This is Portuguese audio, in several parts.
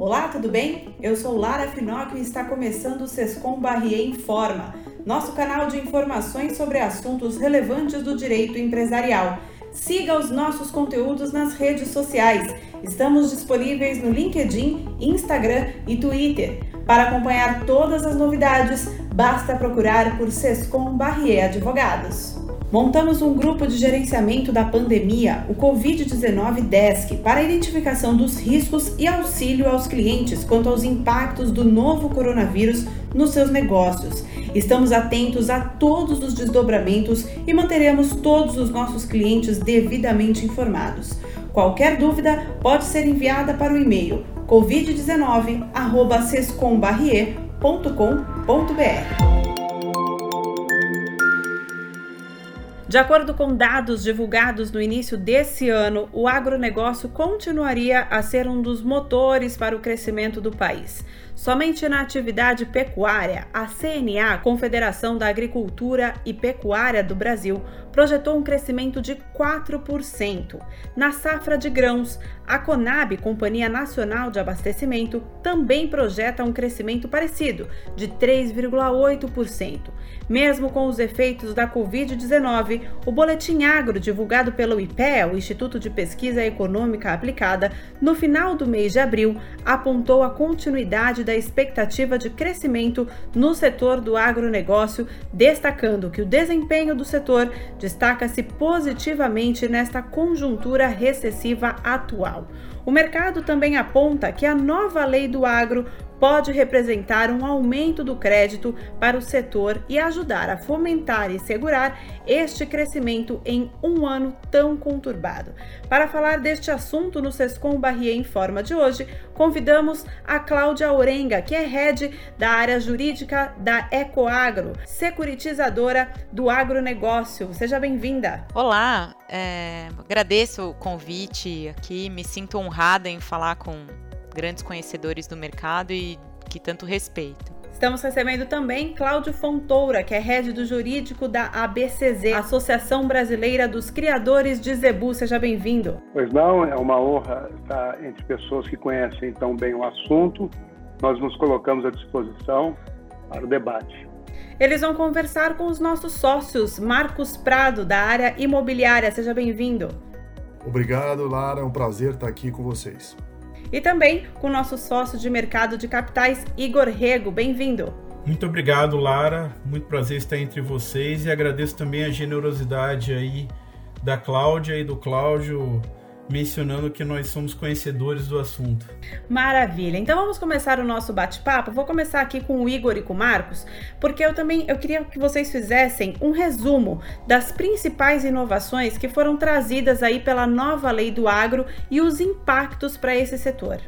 Olá, tudo bem? Eu sou Lara Finocchio e está começando o Sescom Barrier Informa, nosso canal de informações sobre assuntos relevantes do direito empresarial. Siga os nossos conteúdos nas redes sociais. Estamos disponíveis no LinkedIn, Instagram e Twitter. Para acompanhar todas as novidades, basta procurar por Sescom Barrier Advogados. Montamos um grupo de gerenciamento da pandemia, o Covid-19 Desk, para identificação dos riscos e auxílio aos clientes quanto aos impactos do novo coronavírus nos seus negócios. Estamos atentos a todos os desdobramentos e manteremos todos os nossos clientes devidamente informados. Qualquer dúvida pode ser enviada para o e-mail covid19@sescombarrier.com.br. De acordo com dados divulgados no início desse ano, o agronegócio continuaria a ser um dos motores para o crescimento do país. Somente na atividade pecuária, a CNA, Confederação da Agricultura e Pecuária do Brasil, projetou um crescimento de 4%. Na safra de grãos, a Conab, Companhia Nacional de Abastecimento, também projeta um crescimento parecido, de 3,8%. Mesmo com os efeitos da Covid-19, o Boletim Agro, divulgado pelo IPEA, o Instituto de Pesquisa Econômica Aplicada, no final do mês de abril, apontou a continuidade da expectativa de crescimento no setor do agronegócio, destacando que o desempenho do setor destaca-se positivamente nesta conjuntura recessiva atual. O mercado também aponta que a nova lei do agro pode representar um aumento do crédito para o setor e ajudar a fomentar e segurar este crescimento em um ano tão conturbado. Para falar deste assunto no Sescom Barrier em Forma de hoje, convidamos a Cláudia Orenga, que é head da área jurídica da Ecoagro, securitizadora do agronegócio. Seja bem-vinda. Olá, é, agradeço o convite aqui, me sinto honrada em falar com grandes conhecedores do mercado e que tanto respeito. Estamos recebendo também Cláudio Fontoura, que é head do jurídico da ABCZ, Associação Brasileira dos Criadores de Zebu. Seja bem-vindo. Pois não, é uma honra estar entre pessoas que conhecem tão bem o assunto. Nós nos colocamos à disposição para o debate. Eles vão conversar com os nossos sócios, Marcos Prado, da área imobiliária. Seja bem-vindo. Obrigado, Lara. É um prazer estar aqui com vocês e também com o nosso sócio de mercado de capitais, Igor Rego. Bem-vindo. Muito obrigado, Lara. Muito prazer estar entre vocês e agradeço também a generosidade aí da Cláudia e do Cláudio mencionando que nós somos conhecedores do assunto. Maravilha. Então vamos começar o nosso bate-papo. Vou começar aqui com o Igor e com o Marcos, porque eu também eu queria que vocês fizessem um resumo das principais inovações que foram trazidas aí pela nova lei do agro e os impactos para esse setor.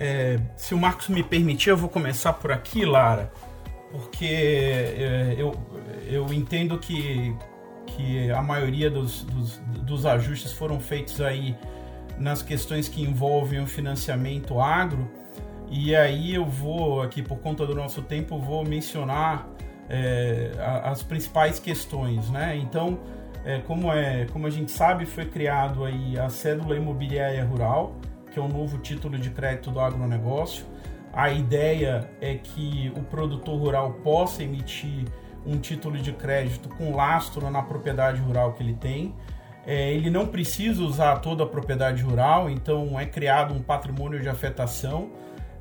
É, se o Marcos me permitir, eu vou começar por aqui, Lara, porque é, eu, eu entendo que que a maioria dos, dos, dos ajustes foram feitos aí nas questões que envolvem o financiamento agro. E aí eu vou aqui, por conta do nosso tempo, vou mencionar é, as principais questões, né? Então, é, como, é, como a gente sabe, foi criado aí a cédula imobiliária rural, que é o novo título de crédito do agronegócio. A ideia é que o produtor rural possa emitir um título de crédito com lastro na propriedade rural que ele tem. É, ele não precisa usar toda a propriedade rural, então é criado um patrimônio de afetação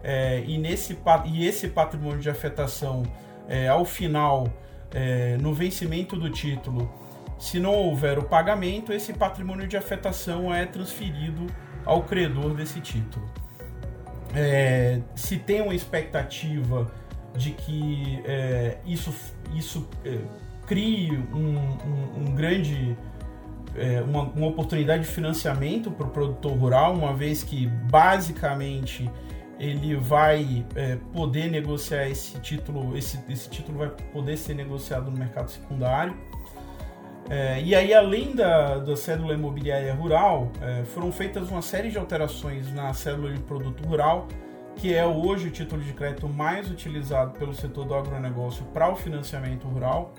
é, e, nesse, e esse patrimônio de afetação, é, ao final, é, no vencimento do título, se não houver o pagamento, esse patrimônio de afetação é transferido ao credor desse título. É, se tem uma expectativa de que é, isso, isso é, crie um, um, um grande é, uma, uma, oportunidade de financiamento para o produtor rural, uma vez que basicamente ele vai é, poder negociar esse título, esse, esse título vai poder ser negociado no mercado secundário. É, e aí, além da, da cédula imobiliária rural, é, foram feitas uma série de alterações na cédula de produto rural, que é hoje o título de crédito mais utilizado pelo setor do agronegócio para o financiamento rural.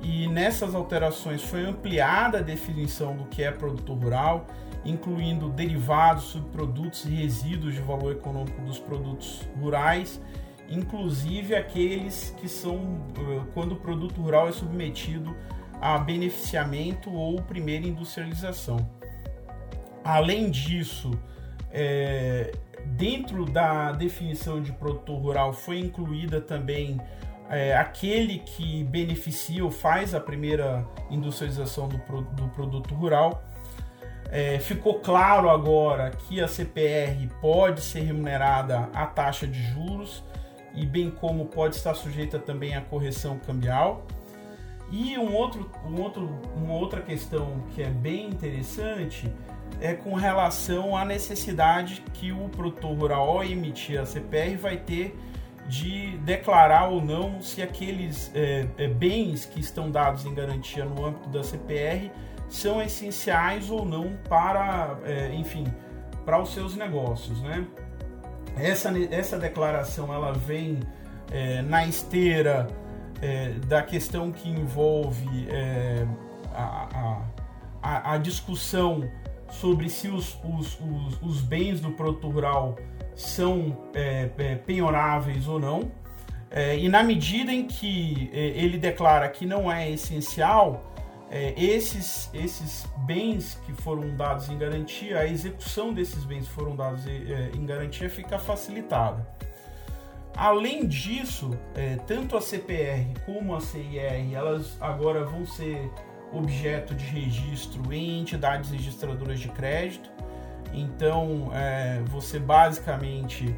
e nessas alterações foi ampliada a definição do que é produtor rural, incluindo derivados, subprodutos e resíduos de valor econômico dos produtos rurais, inclusive aqueles que são eh, quando o produto rural é submetido a beneficiamento ou primeira industrialização. Além disso, é, dentro da definição de produtor rural foi incluída também é, aquele que beneficia ou faz a primeira industrialização do, do produto rural. É, ficou claro agora que a CPR pode ser remunerada à taxa de juros e bem como pode estar sujeita também à correção cambial. E um outro, um outro, uma outra questão que é bem interessante é com relação à necessidade que o produtor rural, ao emitir a CPR, vai ter de declarar ou não se aqueles é, é, bens que estão dados em garantia no âmbito da CPR são essenciais ou não para, é, enfim, para os seus negócios, né? Essa, essa declaração ela vem é, na esteira é, da questão que envolve é, a, a, a, discussão sobre se os, os, os, os bens do produto rural são é, é, penhoráveis ou não. É, e na medida em que é, ele declara que não é essencial, é, esses, esses bens que foram dados em garantia, a execução desses bens que foram dados é, em garantia fica facilitada. Além disso, tanto a CPR como a CIR, elas agora vão ser objeto de registro em entidades registradoras de crédito. Então, é, você basicamente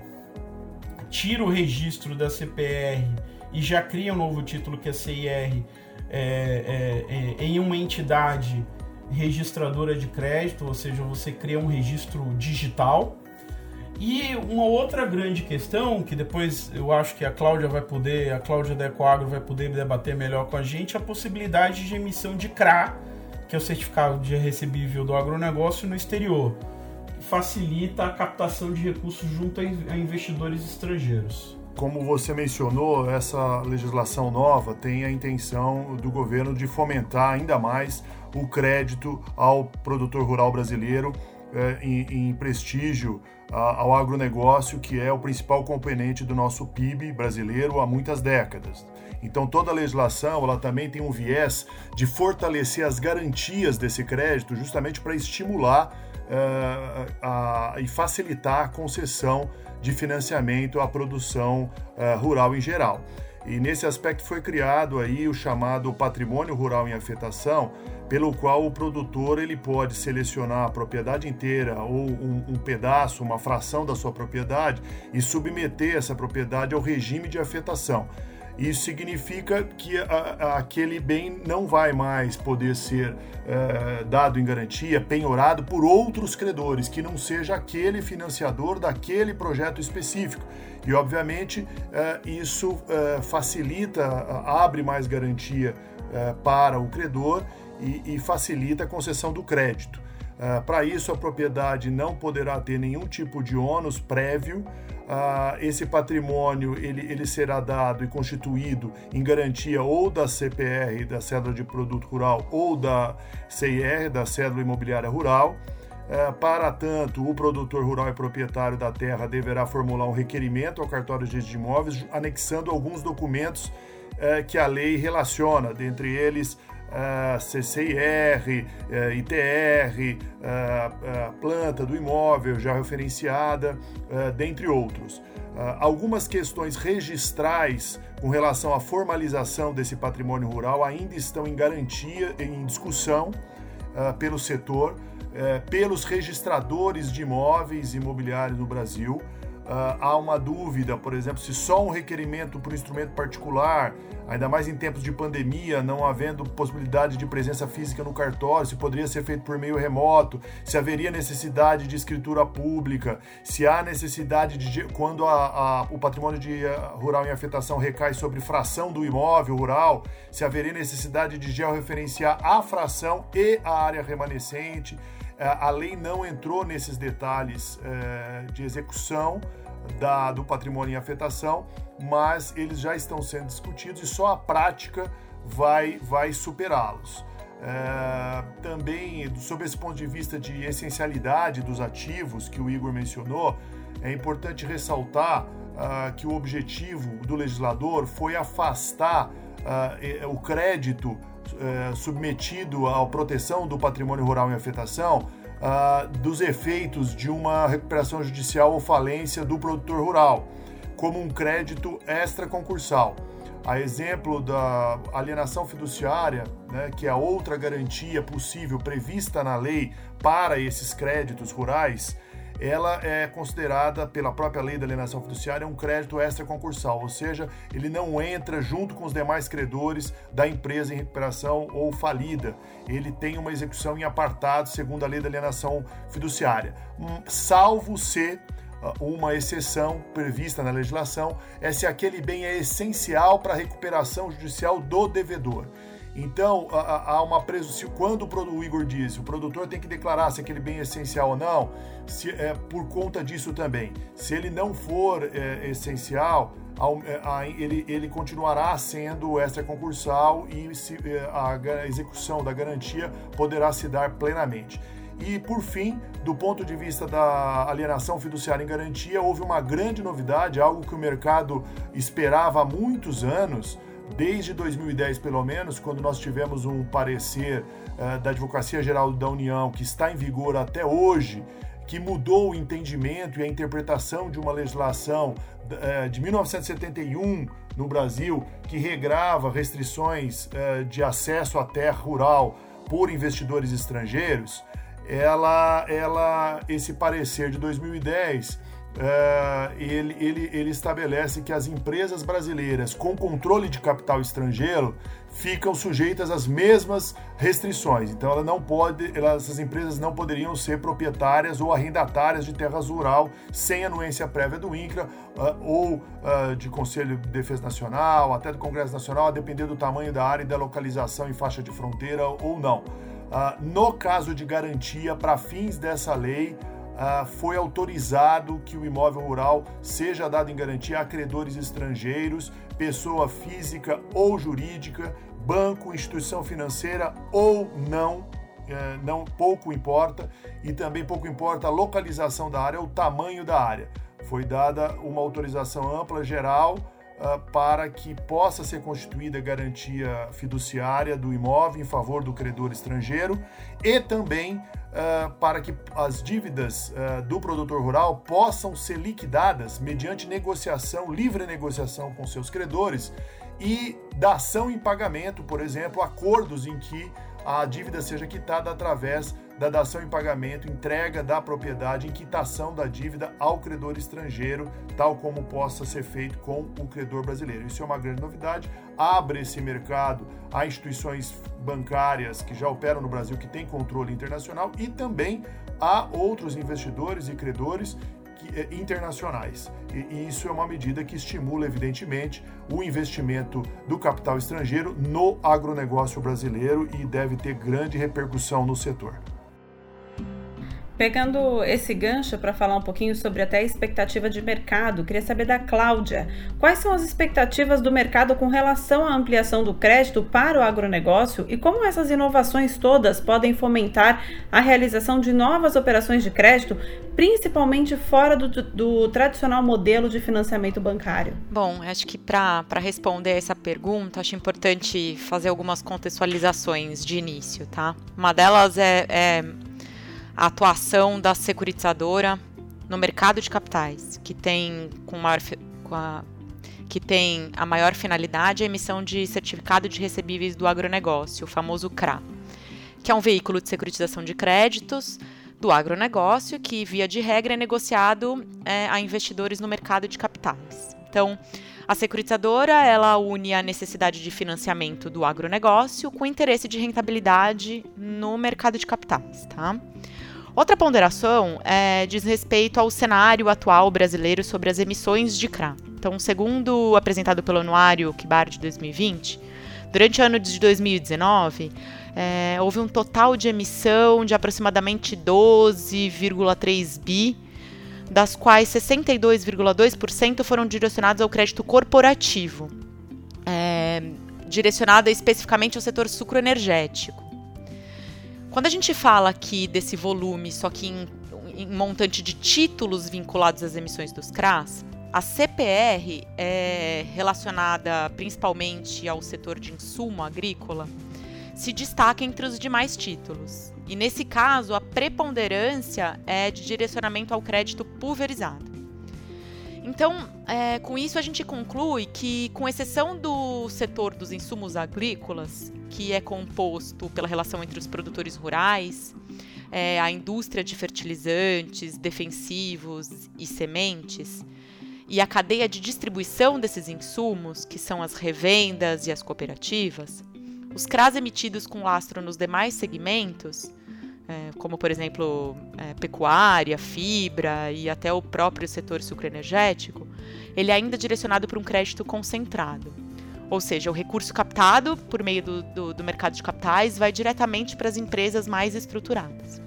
tira o registro da CPR e já cria um novo título que é CIR é, é, é, em uma entidade registradora de crédito, ou seja, você cria um registro digital. E uma outra grande questão, que depois eu acho que a Cláudia vai poder, a Cláudia da Ecoagro vai poder debater melhor com a gente, a possibilidade de emissão de CRA, que é o certificado de recebível do agronegócio no exterior facilita a captação de recursos junto a investidores estrangeiros. Como você mencionou, essa legislação nova tem a intenção do governo de fomentar ainda mais o crédito ao produtor rural brasileiro é, em, em, prestígio a, ao agronegócio, que é o principal componente do nosso PIB brasileiro há muitas décadas. Então toda a legislação ela também tem um viés de fortalecer as garantias desse crédito, justamente para estimular uh, a, e facilitar a concessão de financiamento à produção uh, rural em geral. E nesse aspecto foi criado aí o chamado patrimônio rural em afetação, pelo qual o produtor ele pode selecionar a propriedade inteira ou um, um, pedaço, uma fração da sua propriedade e submeter essa propriedade ao regime de afetação. Isso significa que a, aquele bem não vai mais poder ser é, dado em garantia, penhorado por outros credores, que não seja aquele financiador daquele projeto específico. E, obviamente, é, isso é, facilita, abre mais garantia para o credor e, e facilita a concessão do crédito. Uh, Para isso, a propriedade não poderá ter nenhum tipo de ônus prévio. Uh, esse patrimônio ele, ele será dado e constituído em garantia ou da CPR, da Cédula de Produto Rural, ou da CIR, da Cédula Imobiliária Rural. Uh, para tanto, o produtor rural e proprietário da terra deverá formular um requerimento ao cartório de imóveis, anexando alguns documentos que a lei relaciona, dentre eles uh, CCIR, uh, ITR, uh, planta do imóvel já referenciada, dentre outros. algumas questões registrais com relação à formalização desse patrimônio rural ainda estão em garantia, em discussão pelo setor, pelos registradores de imóveis imobiliários no Brasil. Uh, há uma dúvida, por exemplo, se só um requerimento para o instrumento particular, ainda mais em tempos de pandemia, não havendo possibilidade de presença física no cartório, se poderia ser feito por meio remoto, se haveria necessidade de escritura pública, se há necessidade de quando a, a, o patrimônio de, uh, rural em afetação recai sobre fração do imóvel rural, se haveria necessidade de georreferenciar a fração e a área remanescente. Uh, a lei não entrou nesses detalhes eh, de execução da, do patrimônio em afetação, mas eles já estão sendo discutidos e só a prática vai, vai superá-los. É, também, sob esse ponto de vista de essencialidade dos ativos que o Igor mencionou, é importante ressaltar uh, que o objetivo do legislador foi afastar uh, o crédito uh, submetido à proteção do patrimônio rural em afetação dos efeitos de uma recuperação judicial ou falência do produtor rural, como um crédito extra-concursal. A exemplo da alienação fiduciária, né, que é outra garantia possível prevista na lei para esses créditos rurais, ela é considerada pela própria lei da alienação fiduciária um crédito extra-concursal, ou seja, ele não entra junto com os demais credores da empresa em recuperação ou falida. Ele tem uma execução em apartado segundo a lei da alienação fiduciária, hum, salvo se ah, uma exceção prevista na legislação é se aquele bem é essencial para a recuperação judicial do devedor. Então, há uma presunção. Quando o Igor diz, o produtor tem que declarar se aquele bem é essencial ou não, se, é, por conta disso também. Se ele não for é, essencial, é, ele, ele continuará sendo extra concursal e se, é, a execução da garantia poderá se dar plenamente. E, por fim, do ponto de vista da alienação fiduciária em garantia, houve uma grande novidade, algo que o mercado esperava há muitos anos desde 2010 pelo menos, quando nós tivemos um parecer uh, da Advocacia Geral da União que está em vigor até hoje, que mudou o entendimento e a interpretação de uma legislação uh, de 1971 no Brasil, que regrava restrições uh, de acesso à terra rural por investidores estrangeiros, ela, ela, esse parecer de 2010 Uh, ele, ele, ele estabelece que as empresas brasileiras com controle de capital estrangeiro ficam sujeitas às mesmas restrições. Então, ela não pode, elas, essas empresas não poderiam ser proprietárias ou arrendatárias de terras rural sem anuência prévia do INCRA uh, ou uh, de Conselho de Defesa Nacional, até do Congresso Nacional, a depender do tamanho da área e da localização em faixa de fronteira ou não. no caso de garantia, para fins dessa lei, ah, foi autorizado que o imóvel rural seja dado em garantia a credores estrangeiros, pessoa física ou jurídica, banco, instituição financeira ou não, eh, não pouco importa, e também pouco importa a localização da área, o tamanho da área. Foi dada uma autorização ampla geral para que possa ser constituída garantia fiduciária do imóvel em favor do credor estrangeiro e também uh, para que as dívidas uh, do produtor rural possam ser liquidadas mediante negociação, livre negociação com seus credores e dação em pagamento, por exemplo, acordos em que a dívida seja quitada através da dação em pagamento, entrega da propriedade em quitação da dívida ao credor estrangeiro, tal como possa ser feito com o credor brasileiro. Isso é uma grande novidade, abre esse mercado a instituições bancárias que já operam no Brasil, que têm controle internacional, e também a outros investidores e credores eh, internacionais. E isso é uma medida que estimula, evidentemente, o investimento do capital estrangeiro no agronegócio brasileiro e deve ter grande repercussão no setor. Pegando esse gancho para falar um pouquinho sobre até a expectativa de mercado, queria saber da Cláudia. Quais são as expectativas do mercado com relação à ampliação do crédito para o agronegócio e como essas inovações todas podem fomentar a realização de novas operações de crédito, principalmente fora do, do tradicional modelo de financiamento bancário? Bom, acho que para responder essa pergunta, acho importante fazer algumas contextualizações de início, tá? Uma delas é, é a atuação da securitizadora no mercado de capitais, que tem com maior, com a, que tem a maior finalidade a emissão de certificado de recebíveis do agronegócio, o famoso CRA, que é um veículo de securitização de créditos do agronegócio que, via de regra, é negociado é, a investidores no mercado de capitais. Então, a securitizadora ela une a necessidade de financiamento do agronegócio com o interesse de rentabilidade no mercado de capitais, tá? Outra ponderação é, diz respeito ao cenário atual brasileiro sobre as emissões de CRA. Então, segundo apresentado pelo Anuário Kibar de 2020, durante o ano de 2019, é, houve um total de emissão de aproximadamente 12,3 bi, das quais 62,2% foram direcionados ao crédito corporativo. É, direcionada especificamente ao setor sucroenergético. Quando a gente fala aqui desse volume, só que em, em montante de títulos vinculados às emissões dos CRAs, a CPR é relacionada principalmente ao setor de insumo agrícola, se destaca entre os demais títulos. E nesse caso, a preponderância é de direcionamento ao crédito pulverizado. Então, é, com isso, a gente conclui que, com exceção do setor dos insumos agrícolas, que é composto pela relação entre os produtores rurais, é, a indústria de fertilizantes, defensivos e sementes, e a cadeia de distribuição desses insumos, que são as revendas e as cooperativas, os CRAs emitidos com lastro nos demais segmentos, é, como por exemplo é, pecuária, fibra e até o próprio setor sucroenergético, ele é ainda direcionado para um crédito concentrado. Ou seja, o recurso captado por meio do, do, do mercado de capitais vai diretamente para as empresas mais estruturadas.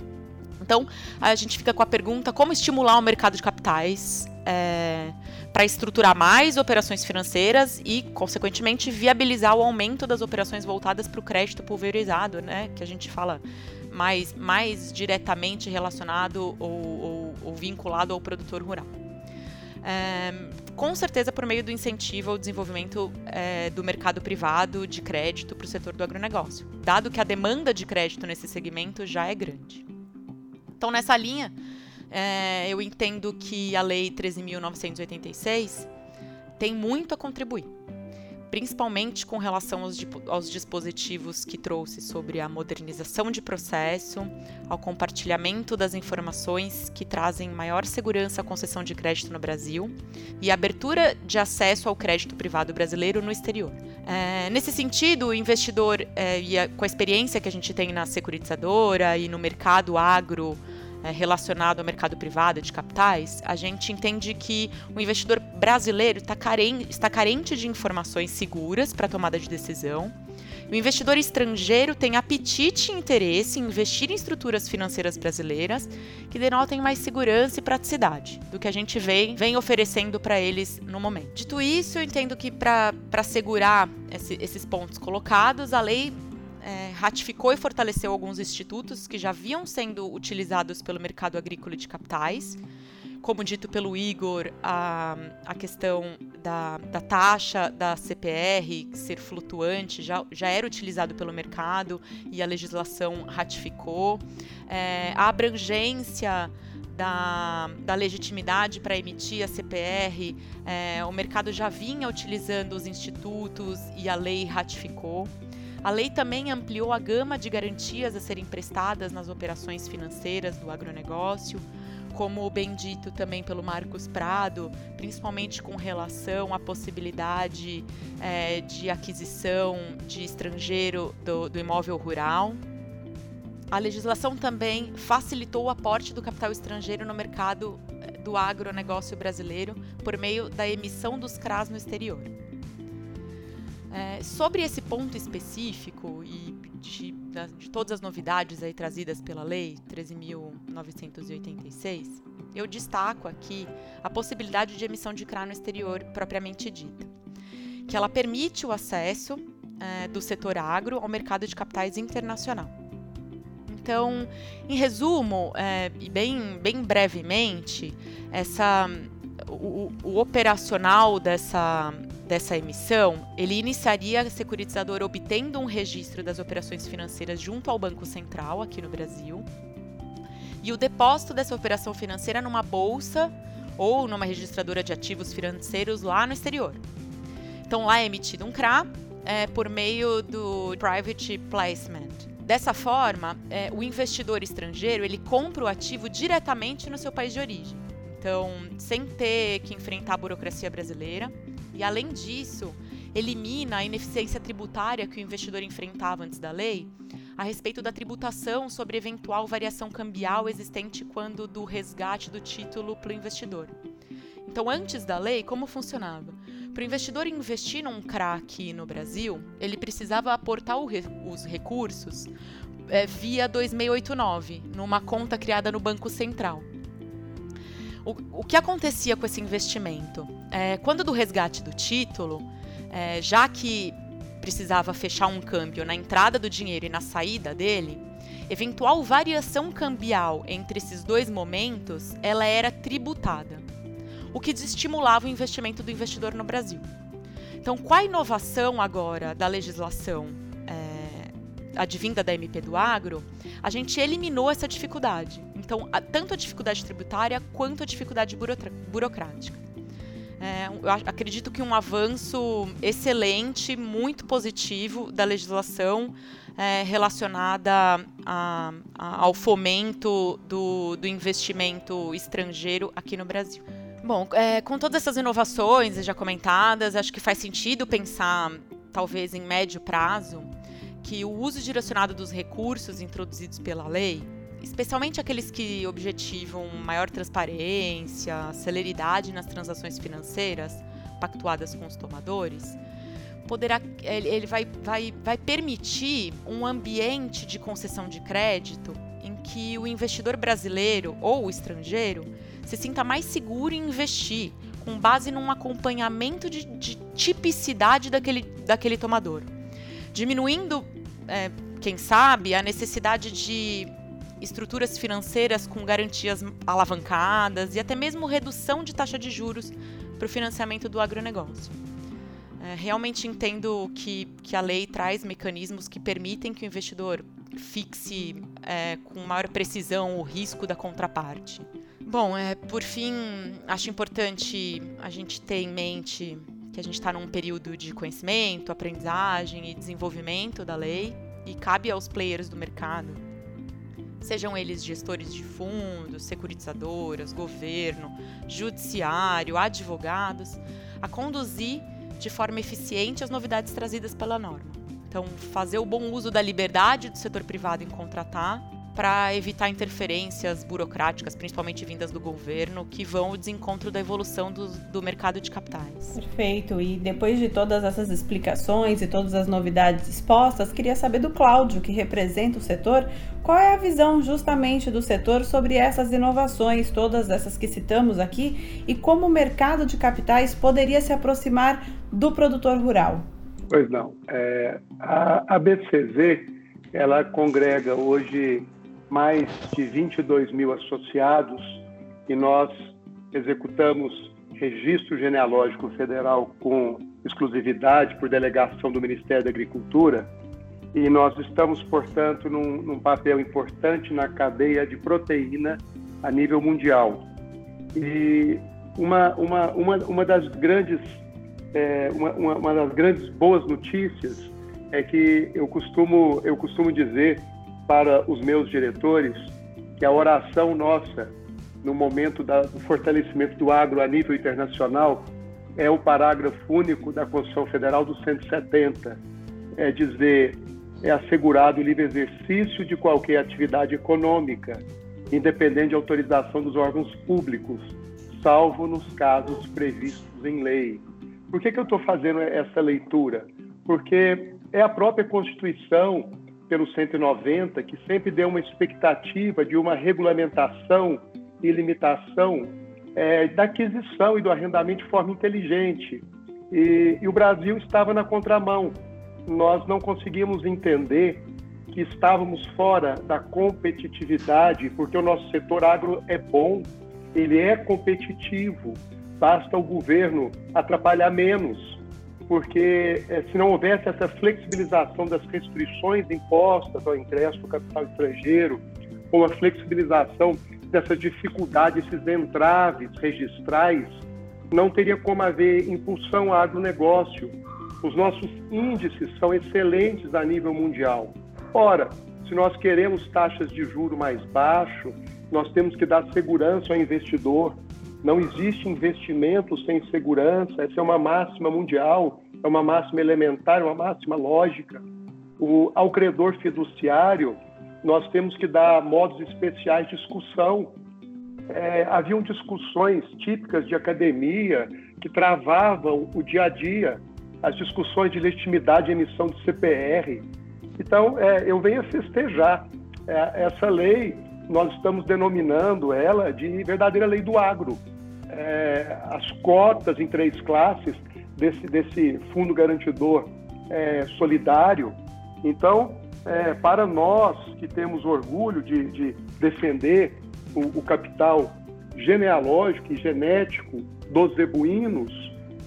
Então, a gente fica com a pergunta: como estimular o mercado de capitais é, para estruturar mais operações financeiras e, consequentemente, viabilizar o aumento das operações voltadas para o crédito pulverizado, né? Que a gente fala mais, mais diretamente relacionado ou, ou, ou vinculado ao produtor rural. É, com certeza por meio do incentivo ao desenvolvimento é, do mercado privado de crédito para o setor do agronegócio, dado que a demanda de crédito nesse segmento já é grande. Então, nessa linha, é, eu entendo que a Lei 13.986 tem muito a contribuir principalmente com relação aos, aos, dispositivos que trouxe sobre a modernização de processo, ao compartilhamento das informações que trazem maior segurança à concessão de crédito no Brasil e abertura de acesso ao crédito privado brasileiro no exterior. É, nesse sentido, o investidor, é, e a, com a experiência que a gente tem na securitizadora e no mercado agro, relacionado ao mercado privado de capitais, a gente entende que o investidor brasileiro tá carente, está carente de informações seguras para tomada de decisão. O investidor estrangeiro tem apetite e interesse em investir em estruturas financeiras brasileiras que denotem mais segurança e praticidade do que a gente vem, vem oferecendo para eles no momento. Dito isso, eu entendo que para assegurar esse, esses pontos colocados, a lei é, ratificou e fortaleceu alguns institutos que já vinham sendo utilizados pelo mercado agrícola de capitais. Como dito pelo Igor, a, a questão da, da taxa da CPR ser flutuante já, já era utilizado pelo mercado e a legislação ratificou. É, a abrangência da, da, legitimidade para emitir a CPR, é, o mercado já vinha utilizando os institutos e a lei ratificou. A lei também ampliou a gama de garantias a serem prestadas nas operações financeiras do agronegócio, como bem dito também pelo Marcos Prado, principalmente com relação à possibilidade é, de aquisição de estrangeiro do, do imóvel rural. A legislação também facilitou o aporte do capital estrangeiro no mercado é, do agronegócio brasileiro por meio da emissão dos CRAs no exterior. É, sobre esse ponto específico e de, de, todas as novidades aí trazidas pela Lei 13.986, eu destaco aqui a possibilidade de emissão de CRA no exterior propriamente dita, que ela permite o acesso é, do setor agro ao mercado de capitais internacional. Então, em resumo, é, e bem, bem brevemente, essa, o, o operacional dessa, dessa emissão, ele iniciaria a securitizadora obtendo um registro das operações financeiras junto ao Banco Central aqui no Brasil e o depósito dessa operação financeira numa bolsa ou numa registradora de ativos financeiros lá no exterior. Então lá é emitido um CRA é, por meio do private placement. Dessa forma, é, o investidor estrangeiro ele compra o ativo diretamente no seu país de origem. Então, sem ter que enfrentar a burocracia brasileira, e, além disso, elimina a ineficiência tributária que o investidor enfrentava antes da lei a respeito da tributação sobre eventual variação cambial existente quando do resgate do título para o investidor. Então, antes da lei, como funcionava? Para o investidor investir num CRA aqui no Brasil, ele precisava aportar os recursos é, via 2689, numa conta criada no Banco Central. O, o que acontecia com esse investimento? É, quando do resgate do título, é, já que precisava fechar um câmbio na entrada do dinheiro e na saída dele, eventual variação cambial entre esses dois momentos, ela era tributada, o que desestimulava o investimento do investidor no Brasil. Então, com a inovação agora da legislação advinda da MP do Agro, a gente eliminou essa dificuldade. Então, a, tanto a dificuldade tributária quanto a dificuldade burocrática. É, eu acredito que um avanço excelente, muito positivo da legislação é, relacionada a, a, ao fomento do, do, investimento estrangeiro aqui no Brasil. Bom, é, com todas essas inovações já comentadas, acho que faz sentido pensar, talvez em médio prazo, que o uso direcionado dos recursos introduzidos pela lei especialmente aqueles que objetivam maior transparência, celeridade nas transações financeiras pactuadas com os tomadores, poderá ele vai, vai, vai permitir um ambiente de concessão de crédito em que o investidor brasileiro ou estrangeiro se sinta mais seguro em investir, com base num acompanhamento de, de tipicidade daquele, daquele tomador, diminuindo, é, quem sabe, a necessidade de estruturas financeiras com garantias alavancadas e até mesmo redução de taxa de juros para o financiamento do agronegócio. É, realmente entendo que, que a lei traz mecanismos que permitem que o investidor fixe é, com maior precisão o risco da contraparte. Bom, é, por fim, acho importante a gente ter em mente que a gente está num período de conhecimento, aprendizagem e desenvolvimento da lei e cabe aos players do mercado sejam eles gestores de fundos, securitizadoras, governo, judiciário, advogados, a conduzir de forma eficiente as novidades trazidas pela norma. Então, fazer o bom uso da liberdade do setor privado em contratar para evitar interferências burocráticas, principalmente vindas do governo, que vão ao desencontro da evolução do, do, mercado de capitais. Perfeito. E depois de todas essas explicações e todas as novidades expostas, queria saber do Cláudio, que representa o setor, qual é a visão justamente do setor sobre essas inovações, todas essas que citamos aqui, e como o mercado de capitais poderia se aproximar do produtor rural? Pois não. É, a, a BCZ ela congrega hoje mais de 22 mil associados e nós executamos registro genealógico federal com exclusividade por delegação do Ministério da Agricultura e nós estamos, portanto, num, num papel importante na cadeia de proteína a nível mundial. E uma, uma, uma, uma das grandes é, uma, uma, uma das grandes boas notícias é que eu costumo eu costumo dizer para os meus diretores que a oração nossa no momento da, do fortalecimento do agro a nível internacional é o parágrafo único da Constituição Federal do 170. É dizer, é assegurado o livre exercício de qualquer atividade econômica, independente de autorização dos órgãos públicos, salvo nos casos previstos em lei. Por que, que eu estou fazendo essa leitura? Porque é a própria Constituição pelo 190, que sempre deu uma expectativa de uma regulamentação e limitação é, da aquisição e do arrendamento de forma inteligente. E, e o Brasil estava na contramão. Nós não conseguimos entender que estávamos fora da competitividade, porque o nosso setor agro é bom, ele é competitivo, basta o governo atrapalhar menos porque eh, se não houvesse essa flexibilização das restrições impostas ao ingresso do capital estrangeiro, ou a flexibilização dessas dificuldades, esses entraves registrais, não teria como haver impulsão ao agronegócio. Os nossos índices são excelentes a nível mundial. Ora, se nós queremos taxas de juro mais baixo, nós temos que dar segurança ao investidor, não existe investimento sem segurança, essa é uma máxima mundial, é uma máxima elementar, é uma máxima lógica. O, ao credor fiduciário, nós temos que dar modos especiais de discussão. É, haviam discussões típicas de academia que travavam o dia a dia, as discussões de legitimidade e emissão de CPR. Então, é, eu venho a festejar. É, essa lei, nós estamos denominando ela de verdadeira lei do agro é, as cotas em três classes desse, desse fundo garantidor é, solidário. Então, é, para nós que temos orgulho de, de defender o, o, capital genealógico e genético dos zebuínos,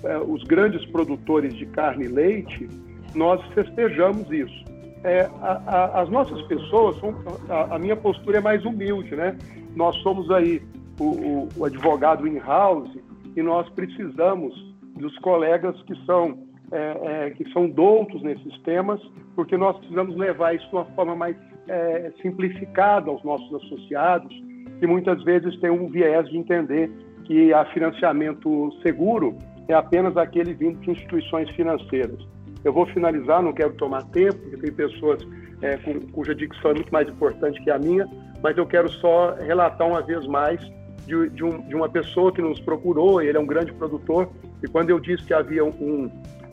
é, os grandes produtores de carne e leite, nós festejamos isso. É, a, a, as nossas pessoas, são, a, a, minha postura é mais humilde, né? Nós somos aí o, o, o advogado in-house e nós precisamos dos colegas que são é, é, que são doutos nesses temas, porque nós precisamos levar isso de uma forma mais é, simplificada aos nossos associados, que muitas vezes têm um viés de entender que a financiamento seguro é apenas aquele vindo de instituições financeiras. Eu vou finalizar, não quero tomar tempo, porque tem pessoas é, com, cuja dicção é muito mais importante que a minha, mas eu quero só relatar uma vez mais de, de, um, de uma pessoa que nos procurou, ele é um grande produtor, e quando eu disse que havia um,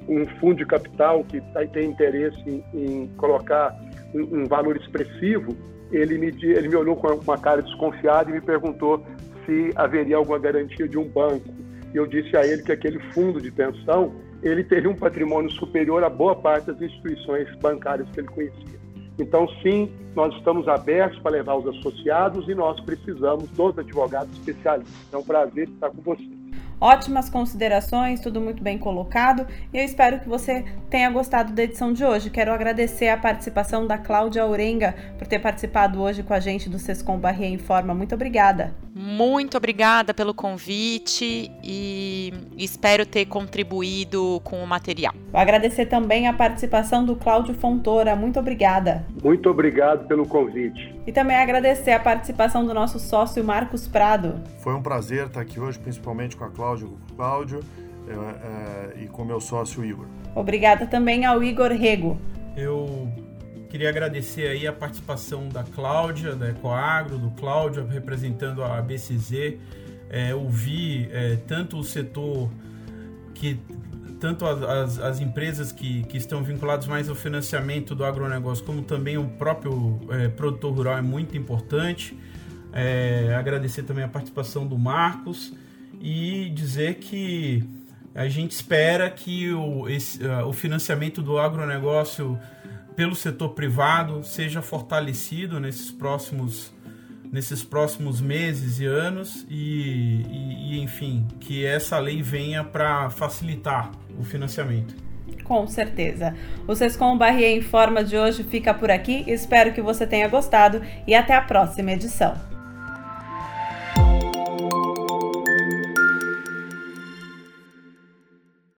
um fundo de capital que tem interesse em, em colocar um, um, valor expressivo, ele me, ele me olhou com uma cara desconfiada e me perguntou se haveria alguma garantia de um banco. E eu disse a ele que aquele fundo de pensão ele teria um patrimônio superior a boa parte das instituições bancárias que ele conhecia. Então, sim, nós estamos abertos para levar os associados e nós precisamos dos advogados especialistas. É um prazer estar com vocês. Ótimas considerações, tudo muito bem colocado e eu espero que você tenha gostado da edição de hoje. Quero agradecer a participação da Cláudia Aurenga por ter participado hoje com a gente do Sescom Barrier Informa. Muito obrigada. Muito obrigada pelo convite e espero ter contribuído com o material. Vou agradecer também a participação do Cláudio Fontoura. Muito obrigada. Muito obrigado pelo convite. E também agradecer a participação do nosso sócio Marcos Prado. Foi um prazer estar aqui hoje, principalmente com a Cláudia, com o Cláudio é, é, e com meu sócio Igor. Obrigada também ao Igor Rego. Eu queria agradecer aí a participação da Cláudia, da Ecoagro, do Cláudio representando a BCZ. É, ouvir é, tanto o setor que tanto as, as, empresas que, que estão vinculadas mais ao financiamento do agronegócio, como também o próprio é, produtor rural é muito importante. É, agradecer também a participação do Marcos e dizer que a gente espera que o, esse, o financiamento do agronegócio pelo setor privado seja fortalecido nesses próximos nesses próximos meses e anos e, e, e enfim que essa lei venha para facilitar o financiamento. Com certeza. O Sescom Barrier em Forma de hoje fica por aqui. Espero que você tenha gostado e até a próxima edição.